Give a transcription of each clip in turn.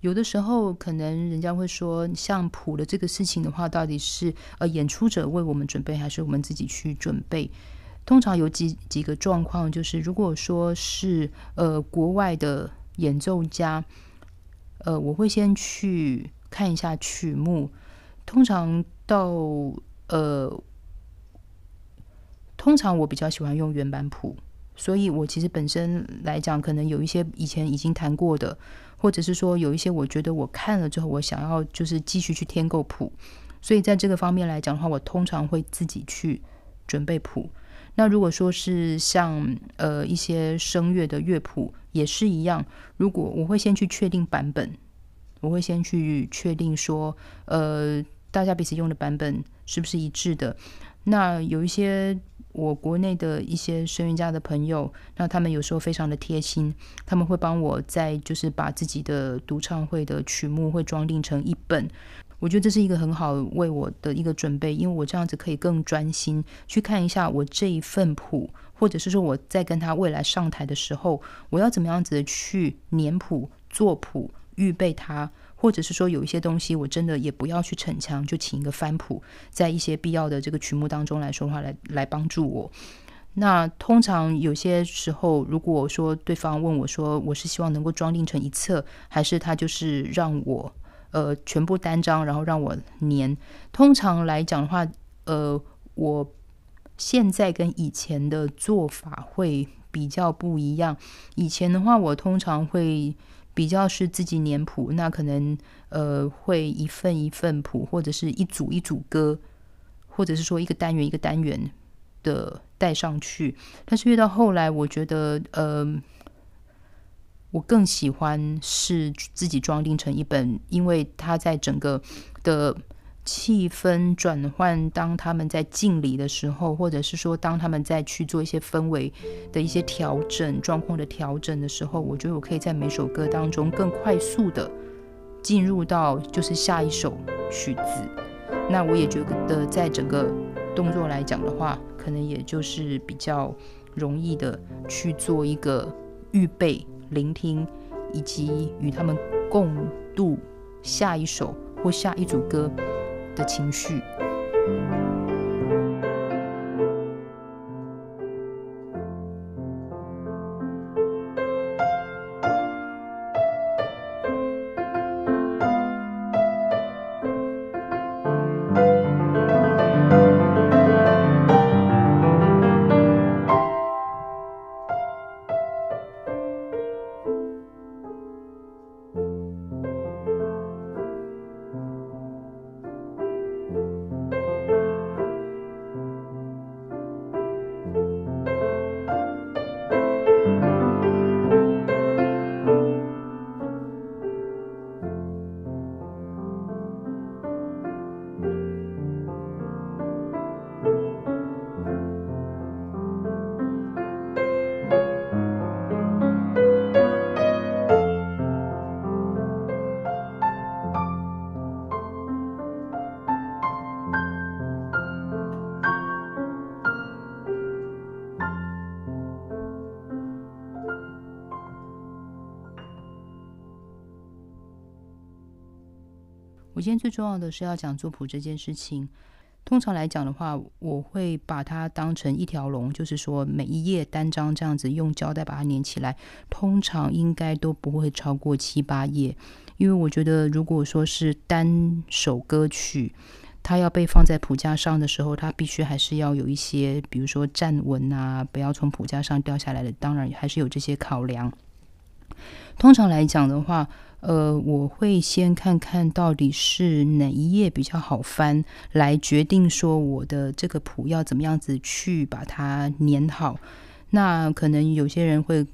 有的时候可能人家会说，像谱的这个事情的话，到底是呃演出者为我们准备，还是我们自己去准备？通常有几几个状况，就是如果说是呃国外的演奏家，呃，我会先去看一下曲目。通常到呃，通常我比较喜欢用原版谱，所以我其实本身来讲，可能有一些以前已经弹过的，或者是说有一些我觉得我看了之后，我想要就是继续去添购谱。所以在这个方面来讲的话，我通常会自己去准备谱。那如果说是像呃一些声乐的乐谱也是一样，如果我会先去确定版本，我会先去确定说呃大家彼此用的版本是不是一致的。那有一些我国内的一些声乐家的朋友，那他们有时候非常的贴心，他们会帮我在就是把自己的独唱会的曲目会装订成一本。我觉得这是一个很好为我的一个准备，因为我这样子可以更专心去看一下我这一份谱，或者是说我在跟他未来上台的时候，我要怎么样子的去粘谱、做谱、预备它，或者是说有一些东西我真的也不要去逞强，就请一个翻谱，在一些必要的这个曲目当中来说话，来来帮助我。那通常有些时候，如果说对方问我说，我是希望能够装订成一册，还是他就是让我。呃，全部单张，然后让我粘。通常来讲的话，呃，我现在跟以前的做法会比较不一样。以前的话，我通常会比较是自己粘谱，那可能呃会一份一份谱，或者是一组一组歌，或者是说一个单元一个单元的带上去。但是越到后来，我觉得呃。我更喜欢是自己装订成一本，因为它在整个的气氛转换，当他们在敬礼的时候，或者是说当他们在去做一些氛围的一些调整、状况的调整的时候，我觉得我可以在每首歌当中更快速的进入到就是下一首曲子。那我也觉得在整个动作来讲的话，可能也就是比较容易的去做一个预备。聆听，以及与他们共度下一首或下一组歌的情绪。我今天最重要的是要讲作谱这件事情。通常来讲的话，我会把它当成一条龙，就是说每一页单张这样子用胶带把它粘起来。通常应该都不会超过七八页，因为我觉得如果说是单首歌曲，它要被放在谱架上的时候，它必须还是要有一些，比如说站稳啊，不要从谱架上掉下来的。当然还是有这些考量。通常来讲的话。呃，我会先看看到底是哪一页比较好翻，来决定说我的这个谱要怎么样子去把它粘好。那可能有些人会。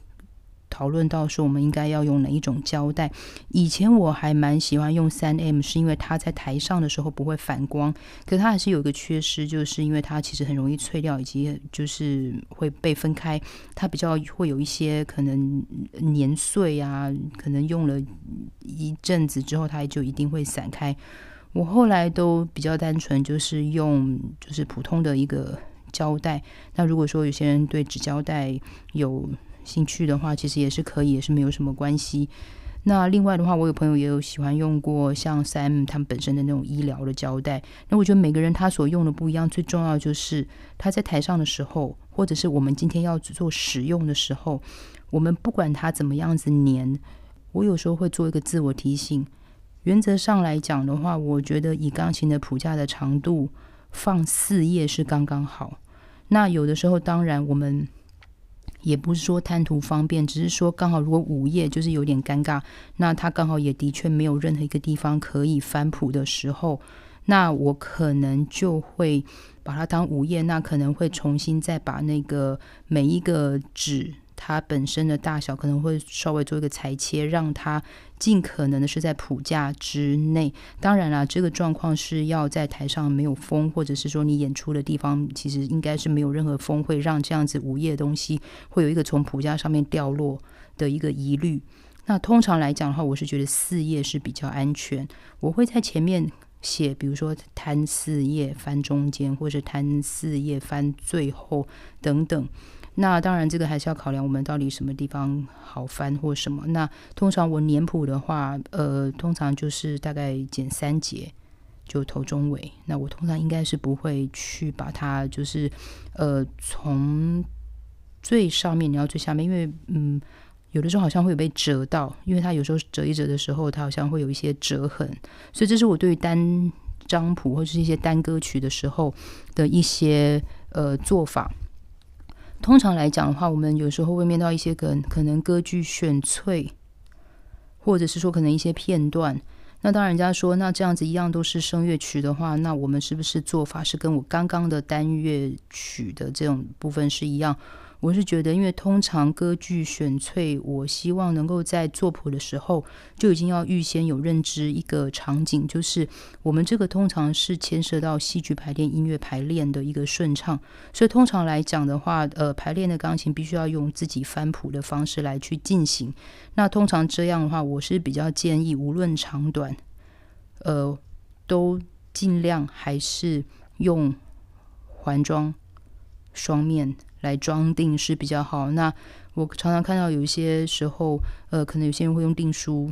讨论到说我们应该要用哪一种胶带？以前我还蛮喜欢用三 M，是因为它在台上的时候不会反光。可它还是有一个缺失，就是因为它其实很容易脆掉，以及就是会被分开。它比较会有一些可能年岁啊，可能用了一阵子之后，它就一定会散开。我后来都比较单纯，就是用就是普通的一个胶带。那如果说有些人对纸胶带有兴趣的话，其实也是可以，也是没有什么关系。那另外的话，我有朋友也有喜欢用过像 Sam 他们本身的那种医疗的胶带。那我觉得每个人他所用的不一样，最重要就是他在台上的时候，或者是我们今天要做使用的时候，我们不管它怎么样子粘，我有时候会做一个自我提醒。原则上来讲的话，我觉得以钢琴的谱架的长度放四页是刚刚好。那有的时候，当然我们。也不是说贪图方便，只是说刚好如果午夜就是有点尴尬，那他刚好也的确没有任何一个地方可以翻谱的时候，那我可能就会把它当午夜，那可能会重新再把那个每一个纸。它本身的大小可能会稍微做一个裁切，让它尽可能的是在谱架之内。当然啦，这个状况是要在台上没有风，或者是说你演出的地方其实应该是没有任何风，会让这样子午夜的东西会有一个从谱架上面掉落的一个疑虑。那通常来讲的话，我是觉得四页是比较安全。我会在前面写，比如说摊四页翻中间，或者摊四页翻最后等等。那当然，这个还是要考量我们到底什么地方好翻或什么。那通常我年谱的话，呃，通常就是大概剪三节，就头中尾。那我通常应该是不会去把它就是呃从最上面你要最下面，因为嗯有的时候好像会有被折到，因为它有时候折一折的时候，它好像会有一些折痕。所以这是我对于单张谱或者是一些单歌曲的时候的一些呃做法。通常来讲的话，我们有时候会面到一些个可能歌剧选粹，或者是说可能一些片段。那当人家说那这样子一样都是声乐曲的话，那我们是不是做法是跟我刚刚的单乐曲的这种部分是一样？我是觉得，因为通常歌剧选粹，我希望能够在作谱的时候就已经要预先有认知一个场景，就是我们这个通常是牵涉到戏剧排练、音乐排练的一个顺畅，所以通常来讲的话，呃，排练的钢琴必须要用自己翻谱的方式来去进行。那通常这样的话，我是比较建议，无论长短，呃，都尽量还是用环装双面。来装订是比较好。那我常常看到有一些时候，呃，可能有些人会用订书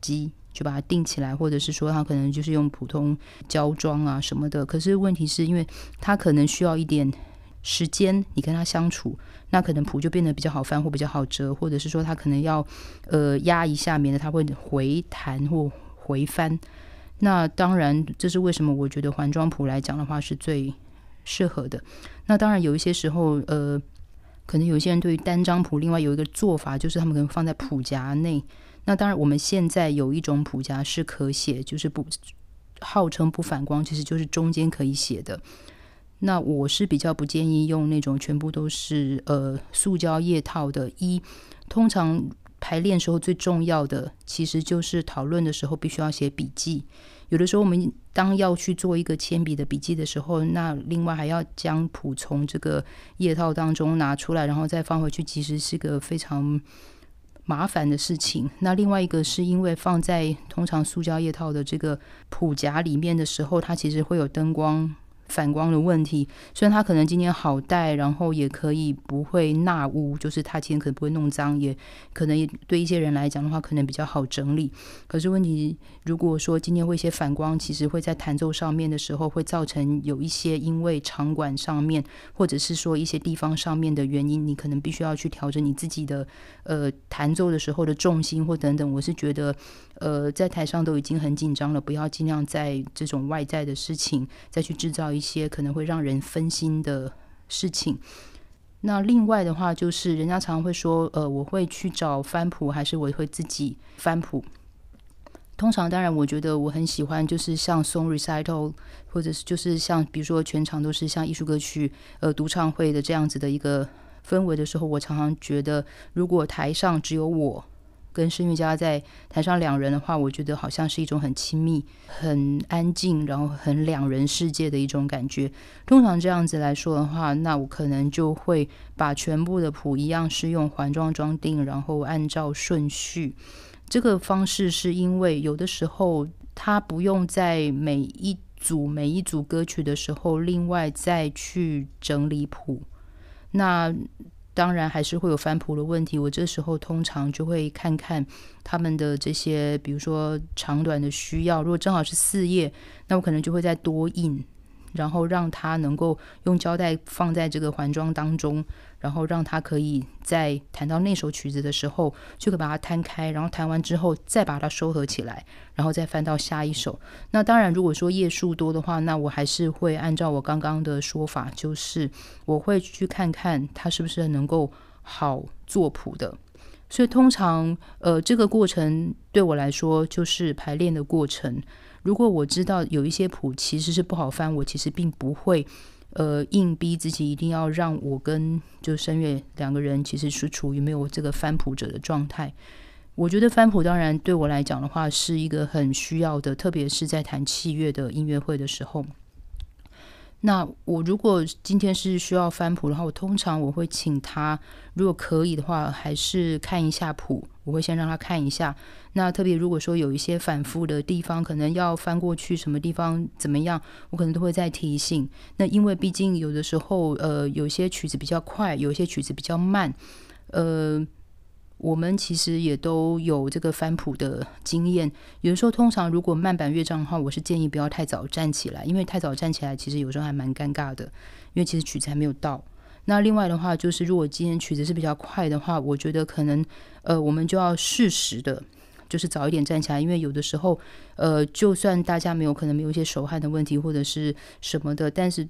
机就把它订起来，或者是说他可能就是用普通胶装啊什么的。可是问题是因为他可能需要一点时间，你跟他相处，那可能谱就变得比较好翻或比较好折，或者是说他可能要呃压一下，免得他会回弹或回翻。那当然，这是为什么？我觉得环装谱来讲的话是最。适合的，那当然有一些时候，呃，可能有些人对于单张谱，另外有一个做法，就是他们可能放在谱夹内。那当然，我们现在有一种谱夹是可写，就是不号称不反光，其实就是中间可以写的。那我是比较不建议用那种全部都是呃塑胶叶套的。一通常排练时候最重要的，其实就是讨论的时候必须要写笔记。有的时候，我们当要去做一个铅笔的笔记的时候，那另外还要将谱从这个页套当中拿出来，然后再放回去，其实是个非常麻烦的事情。那另外一个是因为放在通常塑胶页套的这个谱夹里面的时候，它其实会有灯光。反光的问题，虽然它可能今天好带，然后也可以不会纳污，就是它今天可能不会弄脏，也可能对一些人来讲的话，可能比较好整理。可是问题，如果说今天会一些反光，其实会在弹奏上面的时候，会造成有一些因为场馆上面，或者是说一些地方上面的原因，你可能必须要去调整你自己的呃弹奏的时候的重心或等等。我是觉得，呃，在台上都已经很紧张了，不要尽量在这种外在的事情再去制造一。一些可能会让人分心的事情。那另外的话，就是人家常常会说，呃，我会去找翻谱，还是我会自己翻谱？通常，当然，我觉得我很喜欢，就是像 song recital，或者是就是像比如说全场都是像艺术歌曲呃独唱会的这样子的一个氛围的时候，我常常觉得，如果台上只有我。跟声乐家在台上两人的话，我觉得好像是一种很亲密、很安静，然后很两人世界的一种感觉。通常这样子来说的话，那我可能就会把全部的谱一样是用环装装订，然后按照顺序。这个方式是因为有的时候他不用在每一组每一组歌曲的时候另外再去整理谱。那当然还是会有翻谱的问题。我这时候通常就会看看他们的这些，比如说长短的需要。如果正好是四页，那我可能就会再多印。然后让他能够用胶带放在这个环装当中，然后让他可以在弹到那首曲子的时候，就可以把它摊开，然后弹完之后再把它收合起来，然后再翻到下一首。那当然，如果说页数多的话，那我还是会按照我刚刚的说法，就是我会去看看它是不是能够好作谱的。所以通常，呃，这个过程对我来说就是排练的过程。如果我知道有一些谱其实是不好翻，我其实并不会，呃，硬逼自己一定要让我跟就声乐两个人其实是处于没有这个翻谱者的状态。我觉得翻谱当然对我来讲的话是一个很需要的，特别是在弹器乐的音乐会的时候。那我如果今天是需要翻谱的话，我通常我会请他，如果可以的话，还是看一下谱。我会先让他看一下。那特别如果说有一些反复的地方，可能要翻过去，什么地方怎么样，我可能都会再提醒。那因为毕竟有的时候，呃，有些曲子比较快，有些曲子比较慢，呃。我们其实也都有这个翻谱的经验。有的时候，通常如果慢板乐章的话，我是建议不要太早站起来，因为太早站起来，其实有时候还蛮尴尬的。因为其实曲子还没有到。那另外的话，就是如果今天曲子是比较快的话，我觉得可能呃，我们就要适时的，就是早一点站起来，因为有的时候呃，就算大家没有可能没有一些手汗的问题或者是什么的，但是。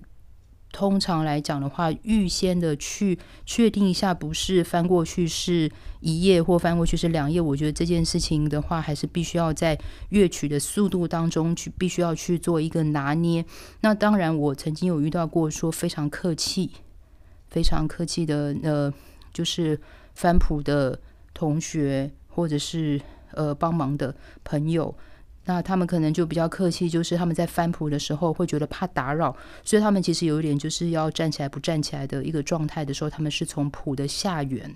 通常来讲的话，预先的去确定一下，不是翻过去是一页或翻过去是两页。我觉得这件事情的话，还是必须要在乐曲的速度当中去，必须要去做一个拿捏。那当然，我曾经有遇到过说非常客气、非常客气的呃，就是翻谱的同学或者是呃帮忙的朋友。那他们可能就比较客气，就是他们在翻谱的时候会觉得怕打扰，所以他们其实有一点就是要站起来不站起来的一个状态的时候，他们是从谱的下缘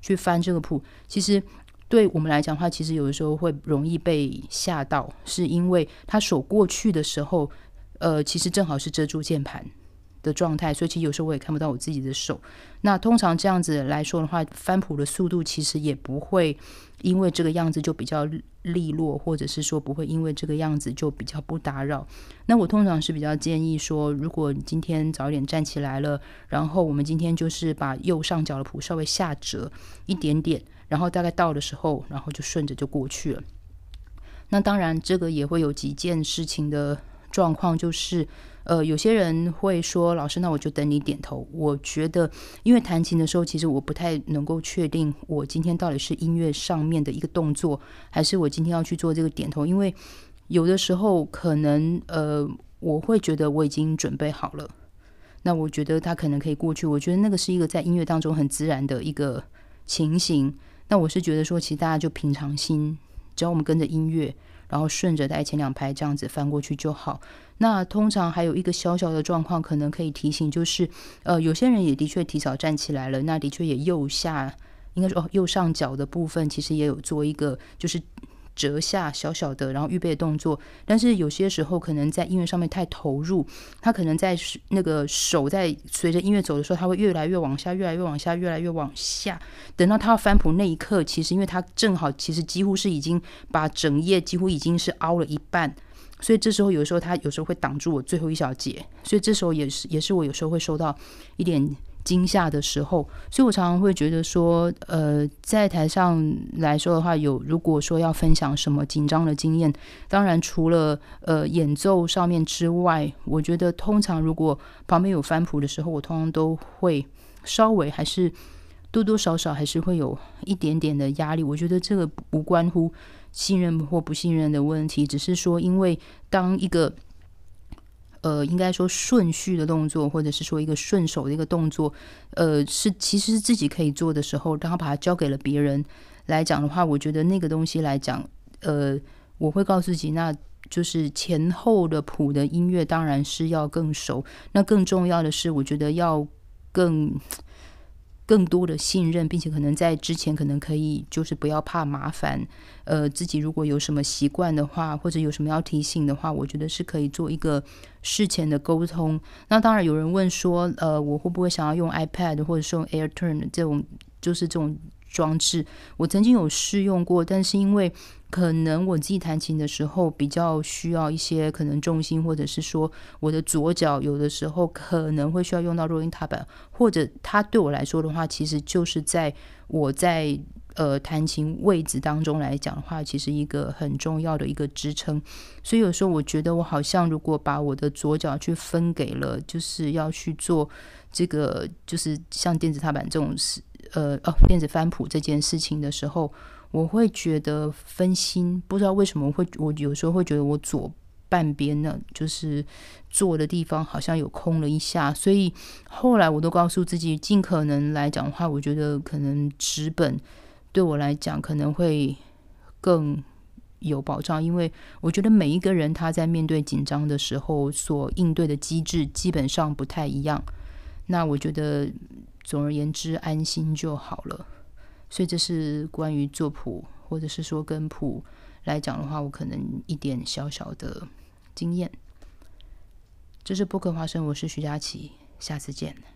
去翻这个谱。其实对我们来讲的话，其实有的时候会容易被吓到，是因为他手过去的时候，呃，其实正好是遮住键盘。的状态，所以其实有时候我也看不到我自己的手。那通常这样子来说的话，翻谱的速度其实也不会因为这个样子就比较利落，或者是说不会因为这个样子就比较不打扰。那我通常是比较建议说，如果你今天早一点站起来了，然后我们今天就是把右上角的谱稍微下折一点点，然后大概到的时候，然后就顺着就过去了。那当然，这个也会有几件事情的状况，就是。呃，有些人会说，老师，那我就等你点头。我觉得，因为弹琴的时候，其实我不太能够确定我今天到底是音乐上面的一个动作，还是我今天要去做这个点头。因为有的时候可能，呃，我会觉得我已经准备好了，那我觉得他可能可以过去。我觉得那个是一个在音乐当中很自然的一个情形。那我是觉得说，其实大家就平常心，只要我们跟着音乐。然后顺着在前两排这样子翻过去就好。那通常还有一个小小的状况，可能可以提醒，就是呃，有些人也的确提早站起来了，那的确也右下，应该说哦，右上角的部分其实也有做一个就是。折下小小的，然后预备的动作，但是有些时候可能在音乐上面太投入，他可能在那个手在随着音乐走的时候，他会越来越往下，越来越往下，越来越往下。等到他要翻谱那一刻，其实因为他正好其实几乎是已经把整页几乎已经是凹了一半，所以这时候有时候他有时候会挡住我最后一小节，所以这时候也是也是我有时候会收到一点。惊吓的时候，所以我常常会觉得说，呃，在台上来说的话，有如果说要分享什么紧张的经验，当然除了呃演奏上面之外，我觉得通常如果旁边有翻谱的时候，我通常都会稍微还是多多少少还是会有一点点的压力。我觉得这个不关乎信任或不信任的问题，只是说因为当一个。呃，应该说顺序的动作，或者是说一个顺手的一个动作，呃，是其实是自己可以做的时候，然后把它交给了别人来讲的话，我觉得那个东西来讲，呃，我会告诉自己，那就是前后的谱的音乐当然是要更熟，那更重要的是，我觉得要更更多的信任，并且可能在之前可能可以就是不要怕麻烦，呃，自己如果有什么习惯的话，或者有什么要提醒的话，我觉得是可以做一个事前的沟通。那当然有人问说，呃，我会不会想要用 iPad 或者是用 AirTurn 这种，就是这种装置？我曾经有试用过，但是因为可能我自己弹琴的时候比较需要一些可能重心，或者是说我的左脚有的时候可能会需要用到弱音踏板，或者它对我来说的话，其实就是在我在呃弹琴位置当中来讲的话，其实一个很重要的一个支撑。所以有时候我觉得我好像如果把我的左脚去分给了，就是要去做这个，就是像电子踏板这种事，呃哦，电子翻谱这件事情的时候。我会觉得分心，不知道为什么会，我有时候会觉得我左半边呢，就是坐的地方好像有空了一下，所以后来我都告诉自己，尽可能来讲的话，我觉得可能纸本对我来讲可能会更有保障，因为我觉得每一个人他在面对紧张的时候所应对的机制基本上不太一样，那我觉得总而言之安心就好了。所以这是关于作谱，或者是说跟谱来讲的话，我可能一点小小的经验。这是播客花生，我是徐佳琪，下次见。